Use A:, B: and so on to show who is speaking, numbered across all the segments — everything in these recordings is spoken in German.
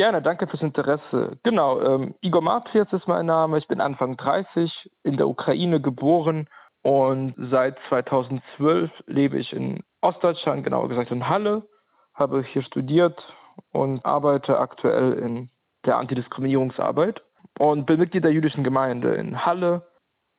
A: Gerne, danke fürs Interesse. Genau, ähm, Igor Matrias ist mein Name. Ich bin Anfang 30, in der Ukraine geboren und seit 2012 lebe ich in Ostdeutschland, genauer gesagt in Halle, habe hier studiert und arbeite aktuell in der Antidiskriminierungsarbeit und bin Mitglied der jüdischen Gemeinde in Halle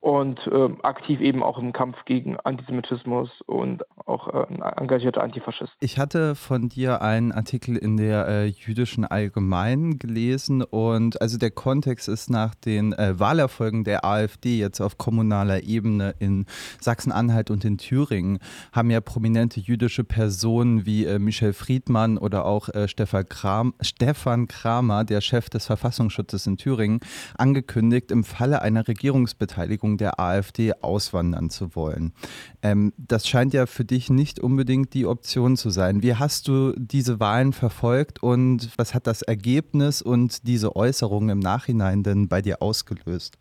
A: und äh, aktiv eben auch im Kampf gegen Antisemitismus und auch äh, ein engagierter Antifaschist.
B: Ich hatte von dir einen Artikel in der äh, jüdischen Allgemeinen gelesen und also der Kontext ist nach den äh, Wahlerfolgen der AfD jetzt auf kommunaler Ebene in Sachsen-Anhalt und in Thüringen haben ja prominente jüdische Personen wie äh, Michel Friedmann oder auch äh, Stefan, Kram, Stefan Kramer, der Chef des Verfassungsschutzes in Thüringen, angekündigt, im Falle einer Regierungsbeteiligung Regierung der AfD auswandern zu wollen. Ähm, das scheint ja für dich nicht unbedingt die Option zu sein. Wie hast du diese Wahlen verfolgt und was hat das Ergebnis und diese Äußerungen im Nachhinein denn bei dir ausgelöst?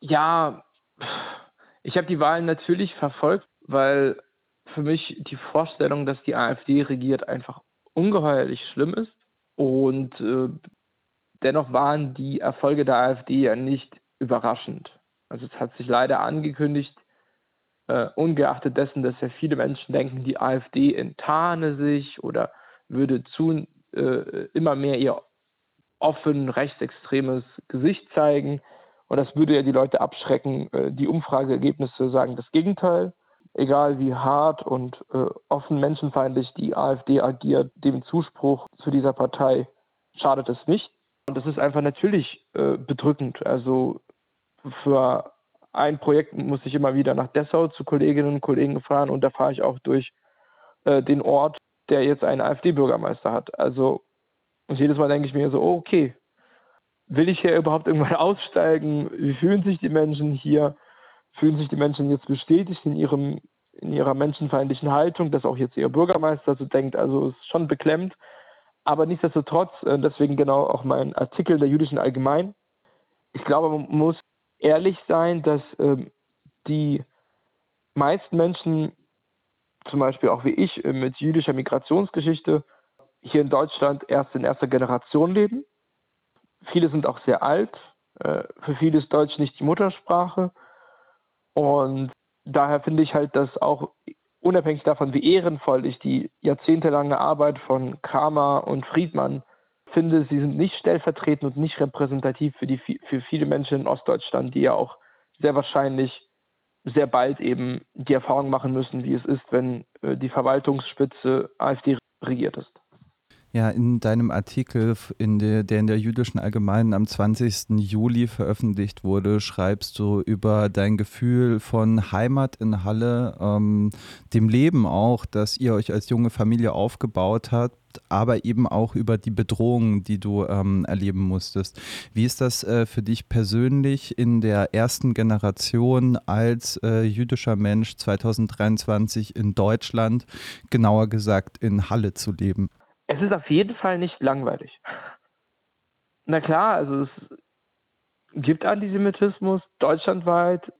A: Ja, ich habe die Wahlen natürlich verfolgt, weil für mich die Vorstellung, dass die AfD regiert, einfach ungeheuerlich schlimm ist. Und äh, dennoch waren die Erfolge der AfD ja nicht überraschend. Also es hat sich leider angekündigt, äh, ungeachtet dessen, dass ja viele Menschen denken, die AfD enttarne sich oder würde zu äh, immer mehr ihr offen rechtsextremes Gesicht zeigen. Und das würde ja die Leute abschrecken. Äh, die Umfrageergebnisse sagen das Gegenteil. Egal wie hart und äh, offen menschenfeindlich die AfD agiert, dem Zuspruch zu dieser Partei schadet es nicht. Und das ist einfach natürlich äh, bedrückend. Also für ein Projekt muss ich immer wieder nach Dessau zu Kolleginnen und Kollegen fahren und da fahre ich auch durch äh, den Ort, der jetzt einen AfD-Bürgermeister hat. Also jedes Mal denke ich mir so, oh, okay, will ich hier überhaupt irgendwann aussteigen? Wie fühlen sich die Menschen hier? Fühlen sich die Menschen jetzt bestätigt in ihrem in ihrer menschenfeindlichen Haltung, dass auch jetzt ihr Bürgermeister so denkt. Also ist schon beklemmt. Aber nichtsdestotrotz, äh, deswegen genau auch mein Artikel der jüdischen Allgemein. Ich glaube, man muss ehrlich sein, dass ähm, die meisten Menschen, zum Beispiel auch wie ich, äh, mit jüdischer Migrationsgeschichte hier in Deutschland erst in erster Generation leben. Viele sind auch sehr alt. Äh, für viele ist Deutsch nicht die Muttersprache. Und daher finde ich halt, dass auch unabhängig davon, wie ehrenvoll ich die jahrzehntelange Arbeit von Kramer und Friedmann finde, sie sind nicht stellvertretend und nicht repräsentativ für, die, für viele Menschen in Ostdeutschland, die ja auch sehr wahrscheinlich sehr bald eben die Erfahrung machen müssen, wie es ist, wenn äh, die Verwaltungsspitze AfD regiert ist.
B: Ja, in deinem Artikel, in der, der in der Jüdischen Allgemeinen am 20. Juli veröffentlicht wurde, schreibst du über dein Gefühl von Heimat in Halle, ähm, dem Leben auch, das ihr euch als junge Familie aufgebaut habt, aber eben auch über die Bedrohungen, die du ähm, erleben musstest. Wie ist das äh, für dich persönlich in der ersten Generation als äh, jüdischer Mensch 2023 in Deutschland, genauer gesagt in Halle zu leben?
A: Es ist auf jeden Fall nicht langweilig. Na klar, also es gibt Antisemitismus deutschlandweit.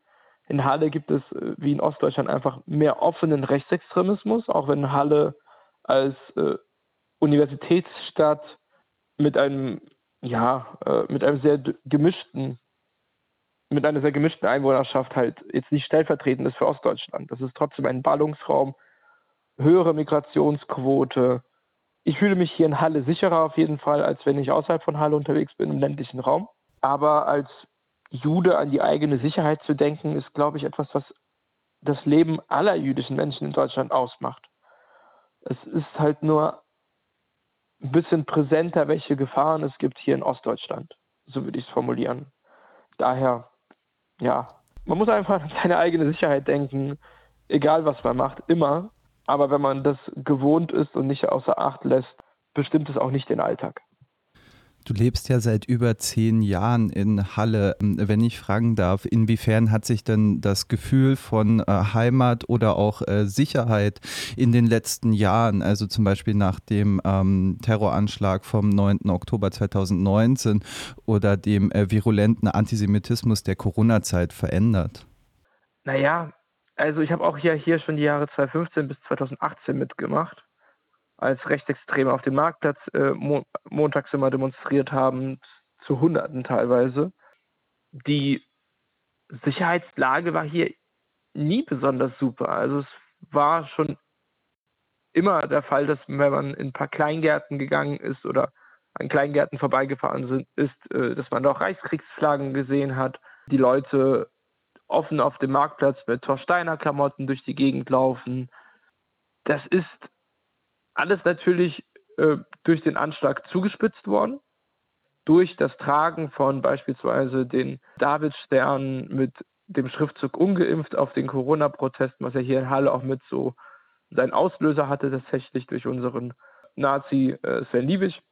A: In Halle gibt es, äh, wie in Ostdeutschland, einfach mehr offenen Rechtsextremismus, auch wenn Halle als äh, Universitätsstadt mit einem, ja, äh, mit einem sehr gemischten, mit einer sehr gemischten Einwohnerschaft halt jetzt nicht stellvertretend ist für Ostdeutschland. Das ist trotzdem ein Ballungsraum, höhere Migrationsquote. Ich fühle mich hier in Halle sicherer auf jeden Fall, als wenn ich außerhalb von Halle unterwegs bin im ländlichen Raum. Aber als Jude an die eigene Sicherheit zu denken, ist, glaube ich, etwas, was das Leben aller jüdischen Menschen in Deutschland ausmacht. Es ist halt nur ein bisschen präsenter, welche Gefahren es gibt hier in Ostdeutschland. So würde ich es formulieren. Daher, ja, man muss einfach an seine eigene Sicherheit denken, egal was man macht, immer. Aber wenn man das gewohnt ist und nicht außer Acht lässt, bestimmt es auch nicht den Alltag.
B: Du lebst ja seit über zehn Jahren in Halle. Wenn ich fragen darf, inwiefern hat sich denn das Gefühl von äh, Heimat oder auch äh, Sicherheit in den letzten Jahren, also zum Beispiel nach dem ähm, Terroranschlag vom 9. Oktober 2019 oder dem äh, virulenten Antisemitismus der Corona-Zeit verändert?
A: Naja, also ich habe auch ja hier schon die Jahre 2015 bis 2018 mitgemacht. als Rechtsextreme auf dem Marktplatz äh, mo montags immer demonstriert haben, zu Hunderten teilweise. Die Sicherheitslage war hier nie besonders super. Also es war schon immer der Fall, dass wenn man in ein paar Kleingärten gegangen ist oder an Kleingärten vorbeigefahren sind, ist, äh, dass man doch Reichskriegsflaggen gesehen hat, die Leute offen auf dem Marktplatz mit Torsteiner Klamotten durch die Gegend laufen. Das ist alles natürlich äh, durch den Anschlag zugespitzt worden, durch das Tragen von beispielsweise den Davidsternen mit dem Schriftzug ungeimpft auf den Corona-Protesten, was ja hier in Halle auch mit so seinen Auslöser hatte, tatsächlich durch unseren Nazi äh, Sven Liebig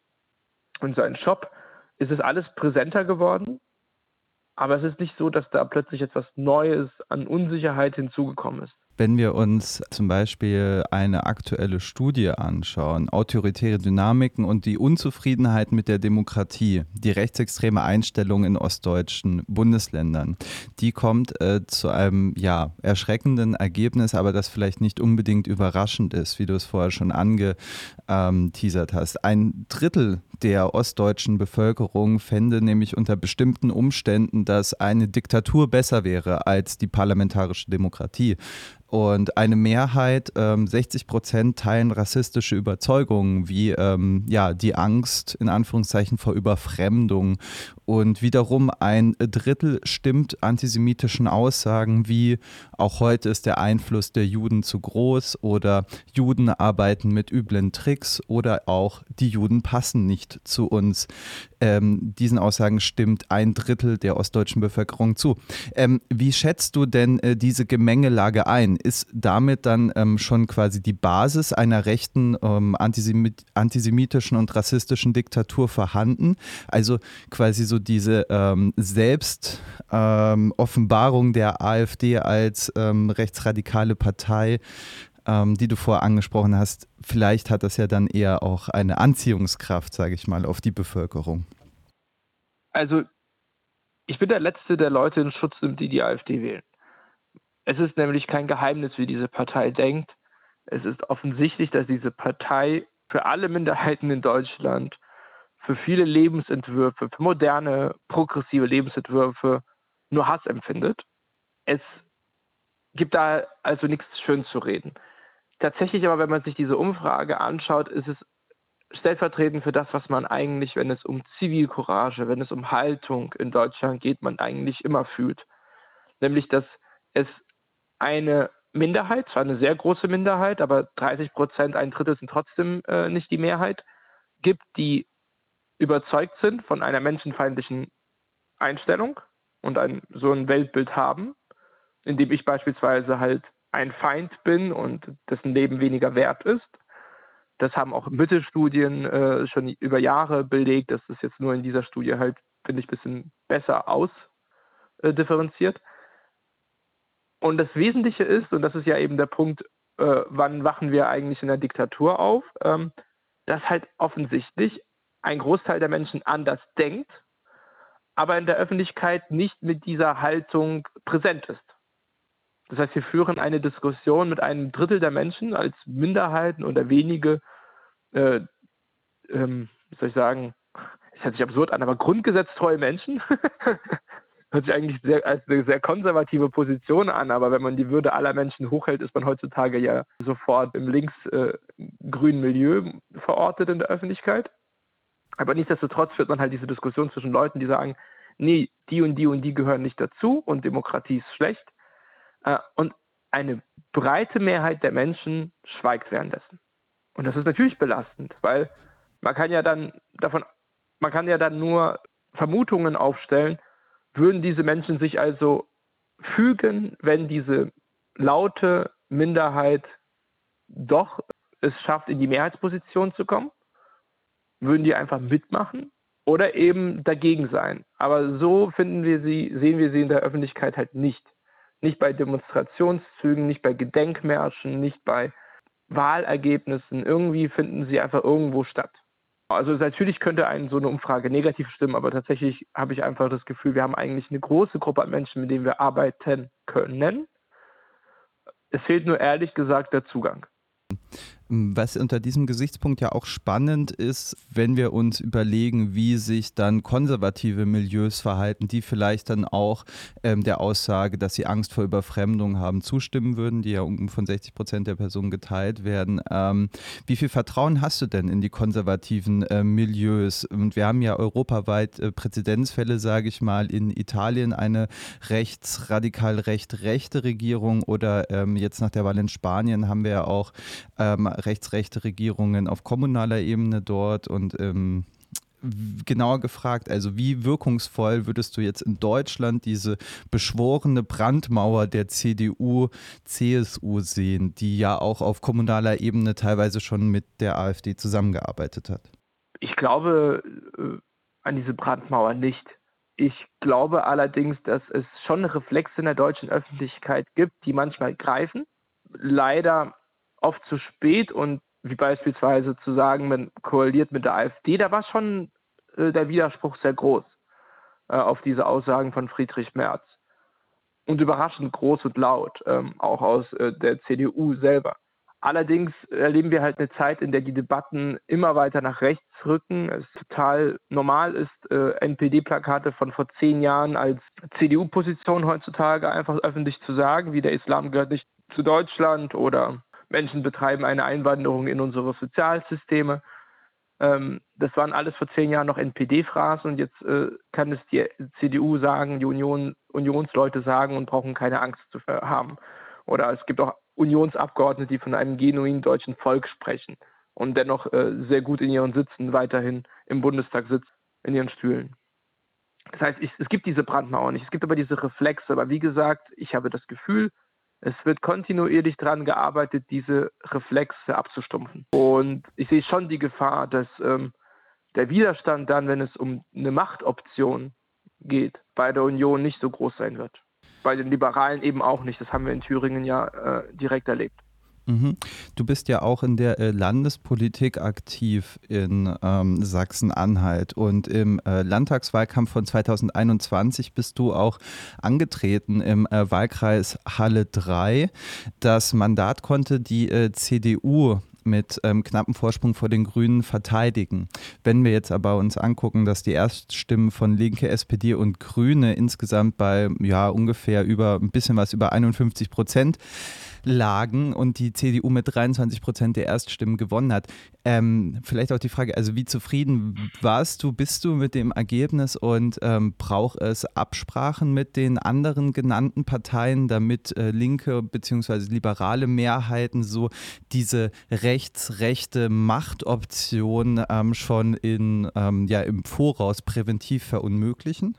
A: und seinen Shop, ist es alles präsenter geworden. Aber es ist nicht so, dass da plötzlich etwas Neues an Unsicherheit hinzugekommen ist.
B: Wenn wir uns zum Beispiel eine aktuelle Studie anschauen, autoritäre Dynamiken und die Unzufriedenheit mit der Demokratie, die rechtsextreme Einstellung in ostdeutschen Bundesländern, die kommt äh, zu einem ja erschreckenden Ergebnis, aber das vielleicht nicht unbedingt überraschend ist, wie du es vorher schon angeteasert hast. Ein Drittel der ostdeutschen Bevölkerung fände nämlich unter bestimmten Umständen, dass eine Diktatur besser wäre als die parlamentarische Demokratie. Und eine Mehrheit, ähm, 60 Prozent, teilen rassistische Überzeugungen wie ähm, ja, die Angst in Anführungszeichen vor Überfremdung. Und wiederum ein Drittel stimmt antisemitischen Aussagen wie auch heute ist der Einfluss der Juden zu groß oder Juden arbeiten mit üblen Tricks oder auch die Juden passen nicht zu uns. Ähm, diesen Aussagen stimmt ein Drittel der ostdeutschen Bevölkerung zu. Ähm, wie schätzt du denn äh, diese Gemengelage ein? Ist damit dann ähm, schon quasi die Basis einer rechten ähm, antisemit antisemitischen und rassistischen Diktatur vorhanden. Also quasi so diese ähm, Selbstoffenbarung ähm, der AfD als ähm, rechtsradikale Partei, ähm, die du vorher angesprochen hast. Vielleicht hat das ja dann eher auch eine Anziehungskraft, sage ich mal, auf die Bevölkerung.
A: Also ich bin der Letzte, der Leute in Schutz nimmt, die die AfD wählen. Es ist nämlich kein Geheimnis, wie diese Partei denkt. Es ist offensichtlich, dass diese Partei für alle Minderheiten in Deutschland, für viele Lebensentwürfe, für moderne, progressive Lebensentwürfe nur Hass empfindet. Es gibt da also nichts schön zu reden. Tatsächlich aber, wenn man sich diese Umfrage anschaut, ist es stellvertretend für das, was man eigentlich, wenn es um Zivilcourage, wenn es um Haltung in Deutschland geht, man eigentlich immer fühlt. Nämlich, dass es eine Minderheit, zwar eine sehr große Minderheit, aber 30 Prozent, ein Drittel sind trotzdem äh, nicht die Mehrheit, gibt, die überzeugt sind von einer menschenfeindlichen Einstellung und ein, so ein Weltbild haben, in dem ich beispielsweise halt ein Feind bin und dessen Leben weniger wert ist. Das haben auch Mittelstudien äh, schon über Jahre belegt. Das ist jetzt nur in dieser Studie halt, finde ich, ein bisschen besser ausdifferenziert. Äh, und das Wesentliche ist, und das ist ja eben der Punkt, äh, wann wachen wir eigentlich in der Diktatur auf, ähm, dass halt offensichtlich ein Großteil der Menschen anders denkt, aber in der Öffentlichkeit nicht mit dieser Haltung präsent ist. Das heißt, wir führen eine Diskussion mit einem Drittel der Menschen als Minderheiten oder wenige, äh, ähm, wie soll ich sagen, es hört sich absurd an, aber grundgesetztreue Menschen, hört sich eigentlich sehr, als eine sehr konservative Position an, aber wenn man die Würde aller Menschen hochhält, ist man heutzutage ja sofort im linksgrünen äh, Milieu verortet in der Öffentlichkeit. Aber nichtsdestotrotz führt man halt diese Diskussion zwischen Leuten, die sagen, nee, die und die und die gehören nicht dazu und Demokratie ist schlecht. Äh, und eine breite Mehrheit der Menschen schweigt währenddessen. Und das ist natürlich belastend, weil man kann ja dann davon, man kann ja dann nur Vermutungen aufstellen, würden diese Menschen sich also fügen, wenn diese laute Minderheit doch es schafft, in die Mehrheitsposition zu kommen? Würden die einfach mitmachen oder eben dagegen sein? Aber so finden wir sie, sehen wir sie in der Öffentlichkeit halt nicht. Nicht bei Demonstrationszügen, nicht bei Gedenkmärschen, nicht bei Wahlergebnissen. Irgendwie finden sie einfach irgendwo statt. Also natürlich könnte einen so eine Umfrage negativ stimmen, aber tatsächlich habe ich einfach das Gefühl, wir haben eigentlich eine große Gruppe an Menschen, mit denen wir arbeiten können. Es fehlt nur ehrlich gesagt der Zugang.
B: Was unter diesem Gesichtspunkt ja auch spannend ist, wenn wir uns überlegen, wie sich dann konservative Milieus verhalten, die vielleicht dann auch ähm, der Aussage, dass sie Angst vor Überfremdung haben, zustimmen würden, die ja von 60 Prozent der Personen geteilt werden. Ähm, wie viel Vertrauen hast du denn in die konservativen äh, Milieus? Und wir haben ja europaweit äh, Präzedenzfälle, sage ich mal, in Italien eine rechtsradikal recht-rechte Regierung oder ähm, jetzt nach der Wahl in Spanien haben wir ja auch ähm, rechtsrechte Regierungen auf kommunaler Ebene dort und ähm, genauer gefragt, also wie wirkungsvoll würdest du jetzt in Deutschland diese beschworene Brandmauer der CDU, CSU sehen, die ja auch auf kommunaler Ebene teilweise schon mit der AfD zusammengearbeitet hat?
A: Ich glaube äh, an diese Brandmauer nicht. Ich glaube allerdings, dass es schon Reflexe in der deutschen Öffentlichkeit gibt, die manchmal greifen. Leider oft zu spät und wie beispielsweise zu sagen, man koaliert mit der AfD, da war schon äh, der Widerspruch sehr groß äh, auf diese Aussagen von Friedrich Merz. Und überraschend groß und laut, ähm, auch aus äh, der CDU selber. Allerdings erleben wir halt eine Zeit, in der die Debatten immer weiter nach rechts rücken. Es total normal ist, äh, NPD-Plakate von vor zehn Jahren als CDU-Position heutzutage einfach öffentlich zu sagen, wie der Islam gehört nicht zu Deutschland oder Menschen betreiben eine Einwanderung in unsere Sozialsysteme. Ähm, das waren alles vor zehn Jahren noch NPD-Phrasen und jetzt äh, kann es die CDU sagen, die Union, Unionsleute sagen und brauchen keine Angst zu haben. Oder es gibt auch Unionsabgeordnete, die von einem genuinen deutschen Volk sprechen und dennoch äh, sehr gut in ihren Sitzen weiterhin im Bundestag sitzen, in ihren Stühlen. Das heißt, ich, es gibt diese Brandmauer nicht, es gibt aber diese Reflexe. Aber wie gesagt, ich habe das Gefühl, es wird kontinuierlich daran gearbeitet, diese Reflexe abzustumpfen. Und ich sehe schon die Gefahr, dass ähm, der Widerstand dann, wenn es um eine Machtoption geht, bei der Union nicht so groß sein wird. Bei den Liberalen eben auch nicht. Das haben wir in Thüringen ja äh, direkt erlebt.
B: Mhm. Du bist ja auch in der äh, Landespolitik aktiv in ähm, Sachsen-Anhalt und im äh, Landtagswahlkampf von 2021 bist du auch angetreten im äh, Wahlkreis Halle 3. Das Mandat konnte die äh, CDU mit ähm, knappem Vorsprung vor den Grünen verteidigen. Wenn wir jetzt aber uns angucken, dass die Erststimmen von Linke, SPD und Grüne insgesamt bei ja ungefähr über ein bisschen was über 51 Prozent lagen und die CDU mit 23 Prozent der Erststimmen gewonnen hat. Ähm, vielleicht auch die Frage, also wie zufrieden warst du, bist du mit dem Ergebnis und ähm, braucht es Absprachen mit den anderen genannten Parteien, damit äh, linke bzw. liberale Mehrheiten so diese rechtsrechte Machtoption ähm, schon in, ähm, ja, im Voraus präventiv verunmöglichen?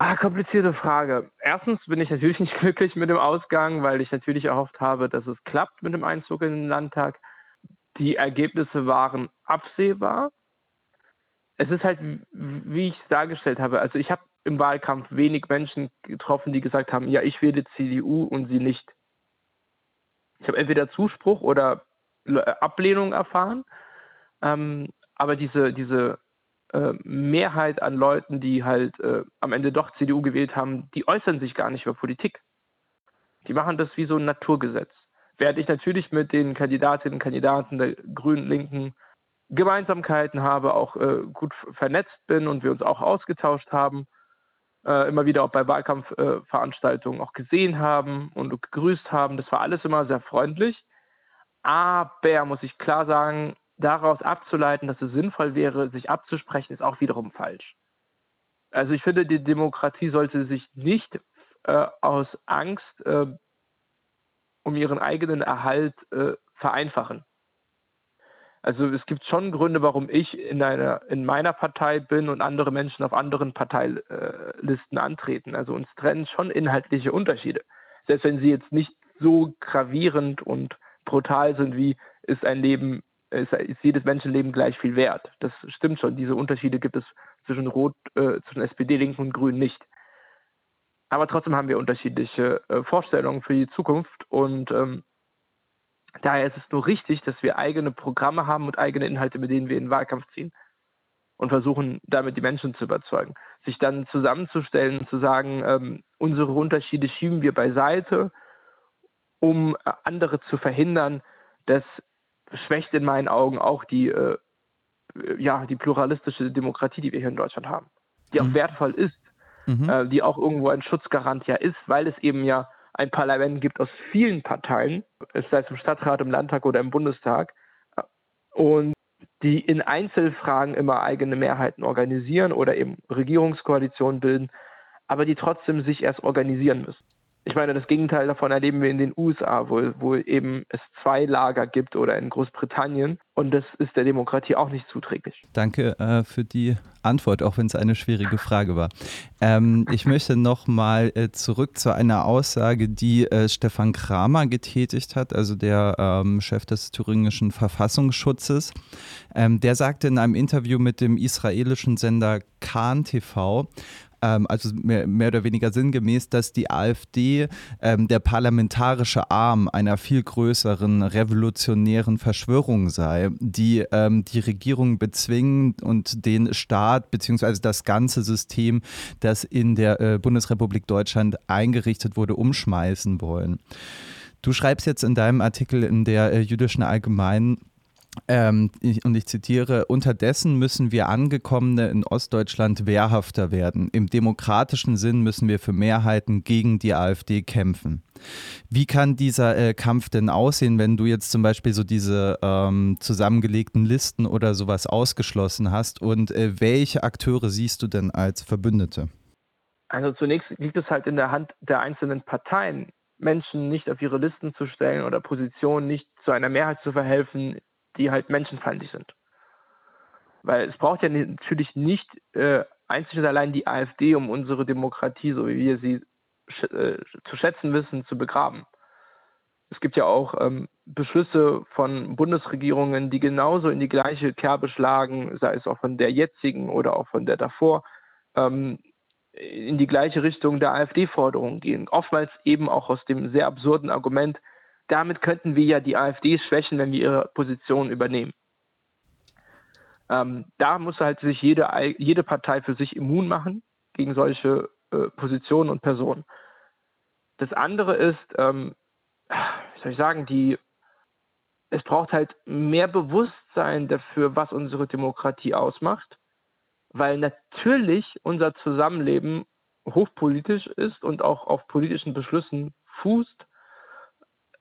A: Ah, komplizierte Frage. Erstens bin ich natürlich nicht glücklich mit dem Ausgang, weil ich natürlich erhofft habe, dass es klappt mit dem Einzug in den Landtag. Die Ergebnisse waren absehbar. Es ist halt, wie ich es dargestellt habe. Also ich habe im Wahlkampf wenig Menschen getroffen, die gesagt haben, ja, ich wähle CDU und sie nicht. Ich habe entweder Zuspruch oder Ablehnung erfahren. Ähm, aber diese, diese Mehrheit an Leuten, die halt äh, am Ende doch CDU gewählt haben, die äußern sich gar nicht über Politik. Die machen das wie so ein Naturgesetz. Während ich natürlich mit den Kandidatinnen und Kandidaten der Grünen, Linken Gemeinsamkeiten habe, auch äh, gut vernetzt bin und wir uns auch ausgetauscht haben, äh, immer wieder auch bei Wahlkampfveranstaltungen auch gesehen haben und gegrüßt haben. Das war alles immer sehr freundlich. Aber muss ich klar sagen, daraus abzuleiten, dass es sinnvoll wäre, sich abzusprechen, ist auch wiederum falsch. Also ich finde, die Demokratie sollte sich nicht äh, aus Angst äh, um ihren eigenen Erhalt äh, vereinfachen. Also es gibt schon Gründe, warum ich in, einer, in meiner Partei bin und andere Menschen auf anderen Parteilisten antreten. Also uns trennen schon inhaltliche Unterschiede. Selbst wenn sie jetzt nicht so gravierend und brutal sind, wie ist ein Leben ist, ist jedes Menschenleben gleich viel wert. Das stimmt schon. Diese Unterschiede gibt es zwischen Rot, äh, zwischen SPD, Linken und Grünen nicht. Aber trotzdem haben wir unterschiedliche äh, Vorstellungen für die Zukunft und ähm, daher ist es nur richtig, dass wir eigene Programme haben und eigene Inhalte, mit denen wir in den Wahlkampf ziehen und versuchen, damit die Menschen zu überzeugen. Sich dann zusammenzustellen und zu sagen, ähm, unsere Unterschiede schieben wir beiseite, um äh, andere zu verhindern, dass schwächt in meinen Augen auch die, äh, ja, die pluralistische Demokratie, die wir hier in Deutschland haben, die auch mhm. wertvoll ist, mhm. äh, die auch irgendwo ein Schutzgarant ja ist, weil es eben ja ein Parlament gibt aus vielen Parteien, es sei es im Stadtrat, im Landtag oder im Bundestag, und die in Einzelfragen immer eigene Mehrheiten organisieren oder eben Regierungskoalitionen bilden, aber die trotzdem sich erst organisieren müssen. Ich meine, das Gegenteil davon erleben wir in den USA, wo, wo eben es zwei Lager gibt oder in Großbritannien. Und das ist der Demokratie auch nicht zuträglich.
B: Danke äh, für die Antwort, auch wenn es eine schwierige Frage war. Ähm, ich möchte nochmal äh, zurück zu einer Aussage, die äh, Stefan Kramer getätigt hat, also der ähm, Chef des thüringischen Verfassungsschutzes. Ähm, der sagte in einem Interview mit dem israelischen Sender Kahn TV, ähm, also mehr, mehr, oder weniger sinngemäß, dass die AfD ähm, der parlamentarische Arm einer viel größeren revolutionären Verschwörung sei, die ähm, die Regierung bezwingen und den Staat bzw. das ganze System, das in der äh, Bundesrepublik Deutschland eingerichtet wurde, umschmeißen wollen. Du schreibst jetzt in deinem Artikel in der äh, jüdischen Allgemeinen, ähm, ich, und ich zitiere, unterdessen müssen wir Angekommene in Ostdeutschland wehrhafter werden. Im demokratischen Sinn müssen wir für Mehrheiten gegen die AfD kämpfen. Wie kann dieser äh, Kampf denn aussehen, wenn du jetzt zum Beispiel so diese ähm, zusammengelegten Listen oder sowas ausgeschlossen hast? Und äh, welche Akteure siehst du denn als Verbündete?
A: Also zunächst liegt es halt in der Hand der einzelnen Parteien, Menschen nicht auf ihre Listen zu stellen oder Positionen nicht zu einer Mehrheit zu verhelfen, die halt menschenfeindlich sind. Weil es braucht ja natürlich nicht äh, einzig und allein die AfD, um unsere Demokratie, so wie wir sie sch äh, zu schätzen wissen, zu begraben. Es gibt ja auch ähm, Beschlüsse von Bundesregierungen, die genauso in die gleiche Kerbe schlagen, sei es auch von der jetzigen oder auch von der davor, ähm, in die gleiche Richtung der AfD-Forderungen gehen. Oftmals eben auch aus dem sehr absurden Argument, damit könnten wir ja die AfD schwächen, wenn wir ihre Position übernehmen. Ähm, da muss halt sich jede, jede Partei für sich immun machen gegen solche äh, Positionen und Personen. Das andere ist, ähm, wie soll ich sagen, die, es braucht halt mehr Bewusstsein dafür, was unsere Demokratie ausmacht, weil natürlich unser Zusammenleben hochpolitisch ist und auch auf politischen Beschlüssen fußt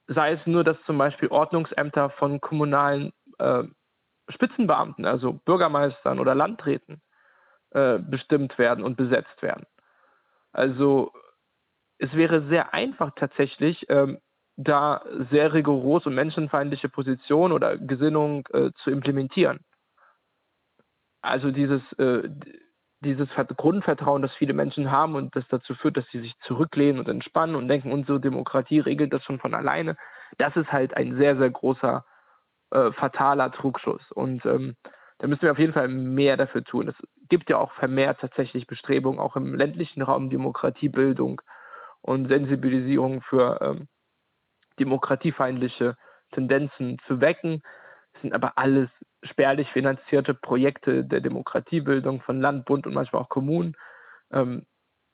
A: sei es nur, dass zum Beispiel Ordnungsämter von kommunalen äh, Spitzenbeamten, also Bürgermeistern oder Landräten, äh, bestimmt werden und besetzt werden. Also es wäre sehr einfach tatsächlich, ähm, da sehr rigoros und menschenfeindliche Positionen oder Gesinnung äh, zu implementieren. Also dieses, äh, dieses Grundvertrauen, das viele Menschen haben und das dazu führt, dass sie sich zurücklehnen und entspannen und denken, unsere Demokratie regelt das schon von alleine, das ist halt ein sehr, sehr großer, äh, fataler Trugschluss. Und ähm, da müssen wir auf jeden Fall mehr dafür tun. Es gibt ja auch vermehrt tatsächlich Bestrebungen, auch im ländlichen Raum Demokratiebildung und Sensibilisierung für ähm, demokratiefeindliche Tendenzen zu wecken. Es sind aber alles spärlich finanzierte Projekte der Demokratiebildung von Land, Bund und manchmal auch Kommunen. Ähm,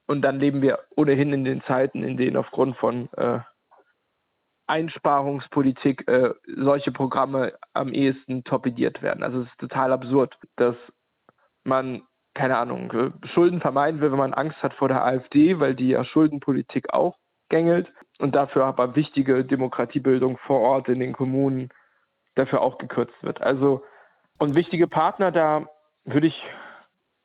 A: und dann leben wir ohnehin in den Zeiten, in denen aufgrund von äh, Einsparungspolitik äh, solche Programme am ehesten torpediert werden. Also es ist total absurd, dass man, keine Ahnung, äh, Schulden vermeiden will, wenn man Angst hat vor der AfD, weil die ja Schuldenpolitik auch gängelt und dafür aber wichtige Demokratiebildung vor Ort in den Kommunen dafür auch gekürzt wird. Also und wichtige Partner, da würde ich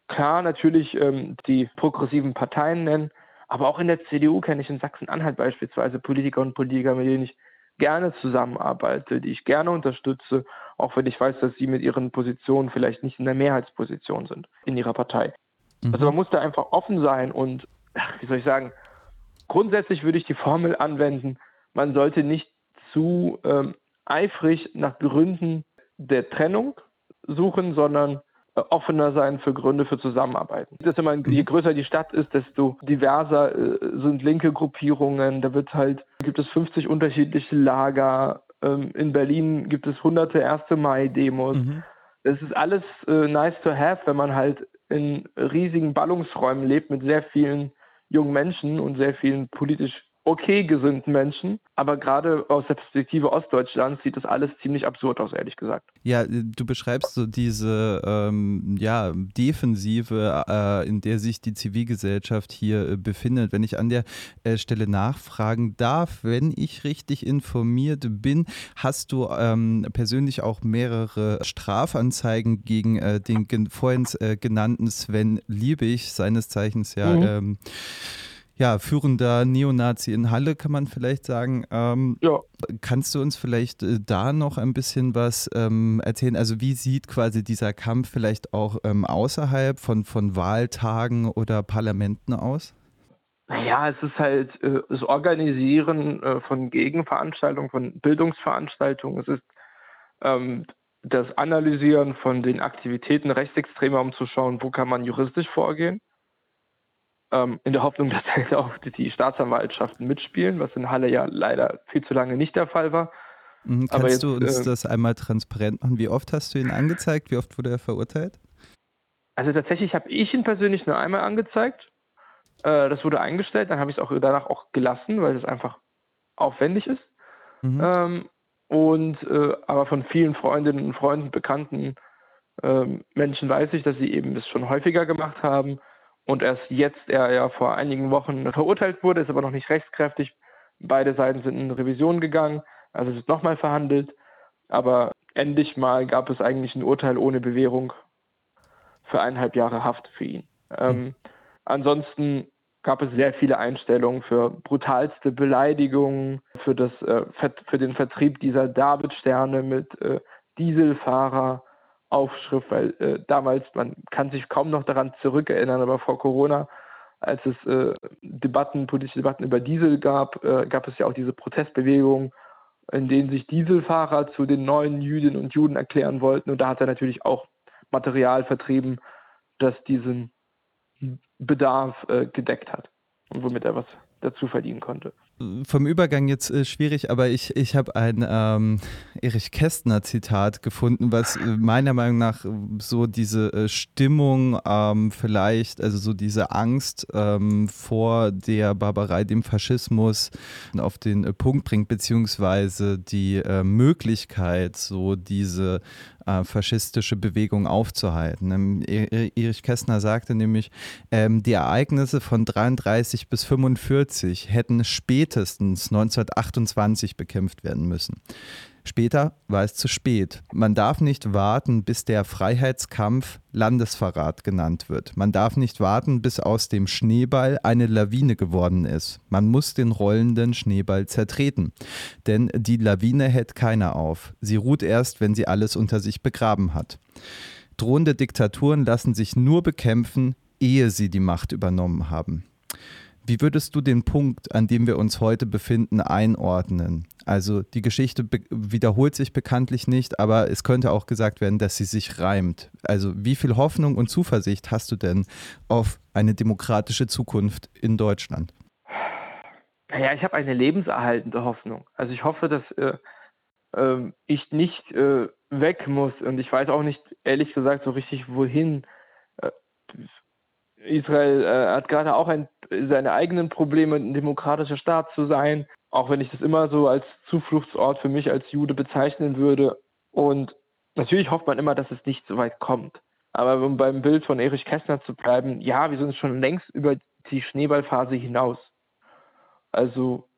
A: klar natürlich ähm, die progressiven Parteien nennen, aber auch in der CDU kenne ich in Sachsen-Anhalt beispielsweise Politiker und Politiker, mit denen ich gerne zusammenarbeite, die ich gerne unterstütze, auch wenn ich weiß, dass sie mit ihren Positionen vielleicht nicht in der Mehrheitsposition sind in ihrer Partei. Mhm. Also man muss da einfach offen sein und, wie soll ich sagen, grundsätzlich würde ich die Formel anwenden, man sollte nicht zu ähm, eifrig nach Gründen der Trennung suchen, sondern äh, offener sein für Gründe für Zusammenarbeiten. Das immer, je mhm. größer die Stadt ist, desto diverser äh, sind linke Gruppierungen. Da wird halt, gibt es 50 unterschiedliche Lager. Ähm, in Berlin gibt es hunderte 1. Mai-Demos. Mhm. Das ist alles äh, nice to have, wenn man halt in riesigen Ballungsräumen lebt mit sehr vielen jungen Menschen und sehr vielen politisch okay gesinnten Menschen. Aber gerade aus der Perspektive Ostdeutschlands sieht das alles ziemlich absurd aus, ehrlich gesagt.
B: Ja, du beschreibst so diese ähm, ja, Defensive, äh, in der sich die Zivilgesellschaft hier äh, befindet. Wenn ich an der äh, Stelle nachfragen darf, wenn ich richtig informiert bin, hast du ähm, persönlich auch mehrere Strafanzeigen gegen äh, den vorhin äh, genannten Sven Liebig, seines Zeichens ja. Mhm. Ähm, ja, führender Neonazi in Halle, kann man vielleicht sagen. Ähm, ja. Kannst du uns vielleicht äh, da noch ein bisschen was ähm, erzählen? Also wie sieht quasi dieser Kampf vielleicht auch ähm, außerhalb von, von Wahltagen oder Parlamenten aus?
A: Naja, es ist halt äh, das Organisieren äh, von Gegenveranstaltungen, von Bildungsveranstaltungen. Es ist ähm, das Analysieren von den Aktivitäten Rechtsextremer, um zu schauen, wo kann man juristisch vorgehen ähm, in der Hoffnung, dass halt auch die Staatsanwaltschaften mitspielen, was in Halle ja leider viel zu lange nicht der Fall war.
B: Mhm, kannst jetzt, du uns äh, das einmal transparent machen? Wie oft hast du ihn angezeigt? Wie oft wurde er verurteilt?
A: Also tatsächlich habe ich ihn persönlich nur einmal angezeigt. Äh, das wurde eingestellt, dann habe ich es auch danach auch gelassen, weil es einfach aufwendig ist. Mhm. Ähm, und äh, aber von vielen Freundinnen und Freunden, bekannten ähm, Menschen weiß ich, dass sie eben das schon häufiger gemacht haben und erst jetzt er ja vor einigen Wochen verurteilt wurde, ist aber noch nicht rechtskräftig. Beide Seiten sind in Revision gegangen, also es ist nochmal verhandelt, aber endlich mal gab es eigentlich ein Urteil ohne Bewährung für eineinhalb Jahre Haft für ihn. Ähm, mhm. ansonsten gab es sehr viele Einstellungen für brutalste Beleidigungen, für, das, äh, für den Vertrieb dieser David-Sterne mit äh, Dieselfahrer, Aufschrift, weil äh, damals, man kann sich kaum noch daran zurückerinnern, aber vor Corona, als es äh, Debatten, politische Debatten über Diesel gab, äh, gab es ja auch diese Protestbewegung, in denen sich Dieselfahrer zu den neuen Jüdinnen und Juden erklären wollten. Und da hat er natürlich auch Material vertrieben, das diesen Bedarf äh, gedeckt hat und womit er was dazu verdienen konnte
B: vom Übergang jetzt äh, schwierig, aber ich, ich habe ein ähm, Erich Kästner Zitat gefunden, was äh, meiner Meinung nach so diese äh, Stimmung ähm, vielleicht, also so diese Angst ähm, vor der Barbarei, dem Faschismus auf den äh, Punkt bringt, beziehungsweise die äh, Möglichkeit, so diese äh, faschistische Bewegung aufzuhalten. Ähm, Erich Kästner sagte nämlich, ähm, die Ereignisse von 33 bis 45 hätten spätestens 1928 bekämpft werden müssen. Später war es zu spät. Man darf nicht warten, bis der Freiheitskampf Landesverrat genannt wird. Man darf nicht warten, bis aus dem Schneeball eine Lawine geworden ist. Man muss den rollenden Schneeball zertreten. Denn die Lawine hält keiner auf. Sie ruht erst, wenn sie alles unter sich begraben hat. Drohende Diktaturen lassen sich nur bekämpfen, ehe sie die Macht übernommen haben. Wie würdest du den Punkt, an dem wir uns heute befinden, einordnen? Also die Geschichte wiederholt sich bekanntlich nicht, aber es könnte auch gesagt werden, dass sie sich reimt. Also wie viel Hoffnung und Zuversicht hast du denn auf eine demokratische Zukunft in Deutschland?
A: Naja, ich habe eine lebenserhaltende Hoffnung. Also ich hoffe, dass äh, äh, ich nicht äh, weg muss und ich weiß auch nicht, ehrlich gesagt, so richtig wohin. Äh, Israel äh, hat gerade auch ein, seine eigenen Probleme, ein demokratischer Staat zu sein, auch wenn ich das immer so als Zufluchtsort für mich als Jude bezeichnen würde. Und natürlich hofft man immer, dass es nicht so weit kommt. Aber um beim Bild von Erich Kästner zu bleiben, ja, wir sind schon längst über die Schneeballphase hinaus. Also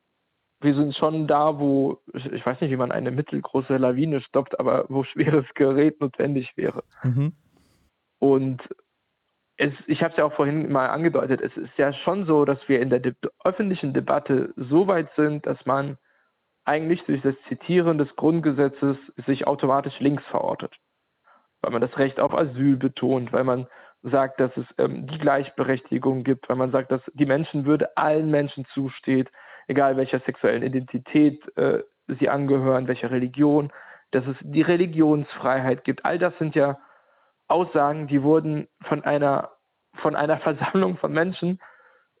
A: wir sind schon da, wo, ich weiß nicht, wie man eine mittelgroße Lawine stoppt, aber wo schweres Gerät notwendig wäre. Mhm. Und es, ich habe es ja auch vorhin mal angedeutet, es ist ja schon so, dass wir in der de öffentlichen Debatte so weit sind, dass man eigentlich durch das Zitieren des Grundgesetzes sich automatisch links verortet. Weil man das Recht auf Asyl betont, weil man sagt, dass es ähm, die Gleichberechtigung gibt, weil man sagt, dass die Menschenwürde allen Menschen zusteht, egal welcher sexuellen Identität äh, sie angehören, welcher Religion, dass es die Religionsfreiheit gibt. All das sind ja Aussagen, die wurden von einer, von einer Versammlung von Menschen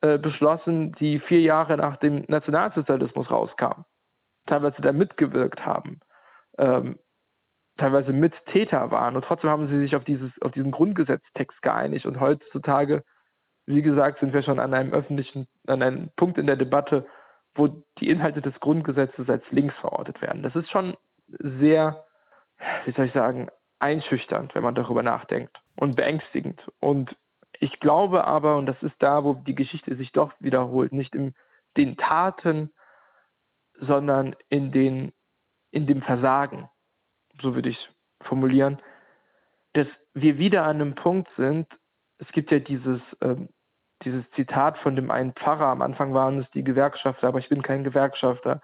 A: äh, beschlossen, die vier Jahre nach dem Nationalsozialismus rauskamen, teilweise da mitgewirkt haben, ähm, teilweise Mittäter waren und trotzdem haben sie sich auf, dieses, auf diesen Grundgesetztext geeinigt und heutzutage, wie gesagt, sind wir schon an einem öffentlichen, an einem Punkt in der Debatte, wo die Inhalte des Grundgesetzes als links verortet werden. Das ist schon sehr, wie soll ich sagen, einschüchternd, wenn man darüber nachdenkt und beängstigend. Und ich glaube aber, und das ist da, wo die Geschichte sich doch wiederholt, nicht in den Taten, sondern in, den, in dem Versagen, so würde ich es formulieren, dass wir wieder an einem Punkt sind, es gibt ja dieses, ähm, dieses Zitat von dem einen Pfarrer, am Anfang waren es die Gewerkschafter, aber ich bin kein Gewerkschafter.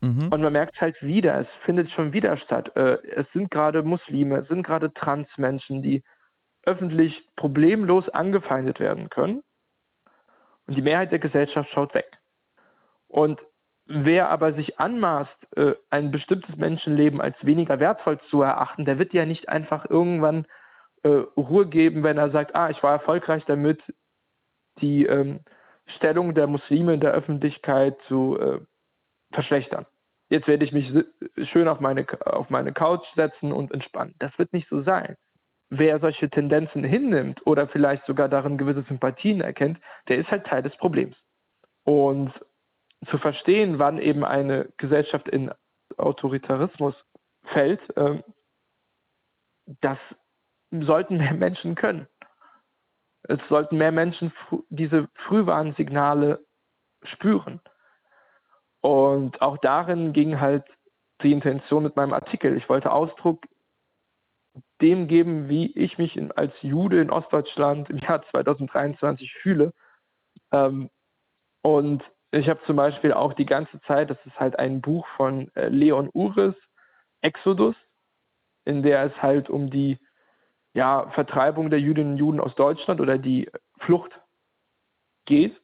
A: Mhm. Und man merkt halt wieder, es findet schon wieder statt. Äh, es sind gerade Muslime, es sind gerade Transmenschen, die öffentlich problemlos angefeindet werden können. Und die Mehrheit der Gesellschaft schaut weg. Und wer aber sich anmaßt, äh, ein bestimmtes Menschenleben als weniger wertvoll zu erachten, der wird ja nicht einfach irgendwann äh, Ruhe geben, wenn er sagt, ah, ich war erfolgreich damit, die ähm, Stellung der Muslime in der Öffentlichkeit zu verschlechtern. Jetzt werde ich mich schön auf meine, auf meine Couch setzen und entspannen. Das wird nicht so sein. Wer solche Tendenzen hinnimmt oder vielleicht sogar darin gewisse Sympathien erkennt, der ist halt Teil des Problems. Und zu verstehen, wann eben eine Gesellschaft in Autoritarismus fällt, äh, das sollten mehr Menschen können. Es sollten mehr Menschen diese Frühwarnsignale spüren. Und auch darin ging halt die Intention mit meinem Artikel. Ich wollte Ausdruck dem geben, wie ich mich in, als Jude in Ostdeutschland im Jahr 2023 fühle. Ähm, und ich habe zum Beispiel auch die ganze Zeit, das ist halt ein Buch von äh, Leon Uris, Exodus, in der es halt um die ja, Vertreibung der Jüdinnen und Juden aus Deutschland oder die Flucht geht.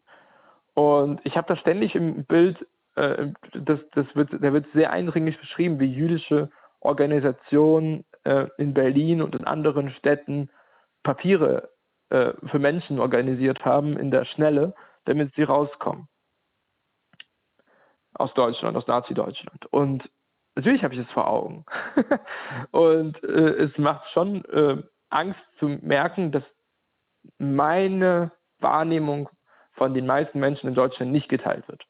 A: Und ich habe da ständig im Bild, äh, das, das wird, da wird sehr eindringlich beschrieben, wie jüdische Organisationen äh, in Berlin und in anderen Städten Papiere äh, für Menschen organisiert haben in der Schnelle, damit sie rauskommen. Aus Deutschland, aus Nazi-Deutschland. Und natürlich habe ich es vor Augen. und äh, es macht schon äh, Angst zu merken, dass meine Wahrnehmung von den meisten Menschen in Deutschland nicht geteilt wird.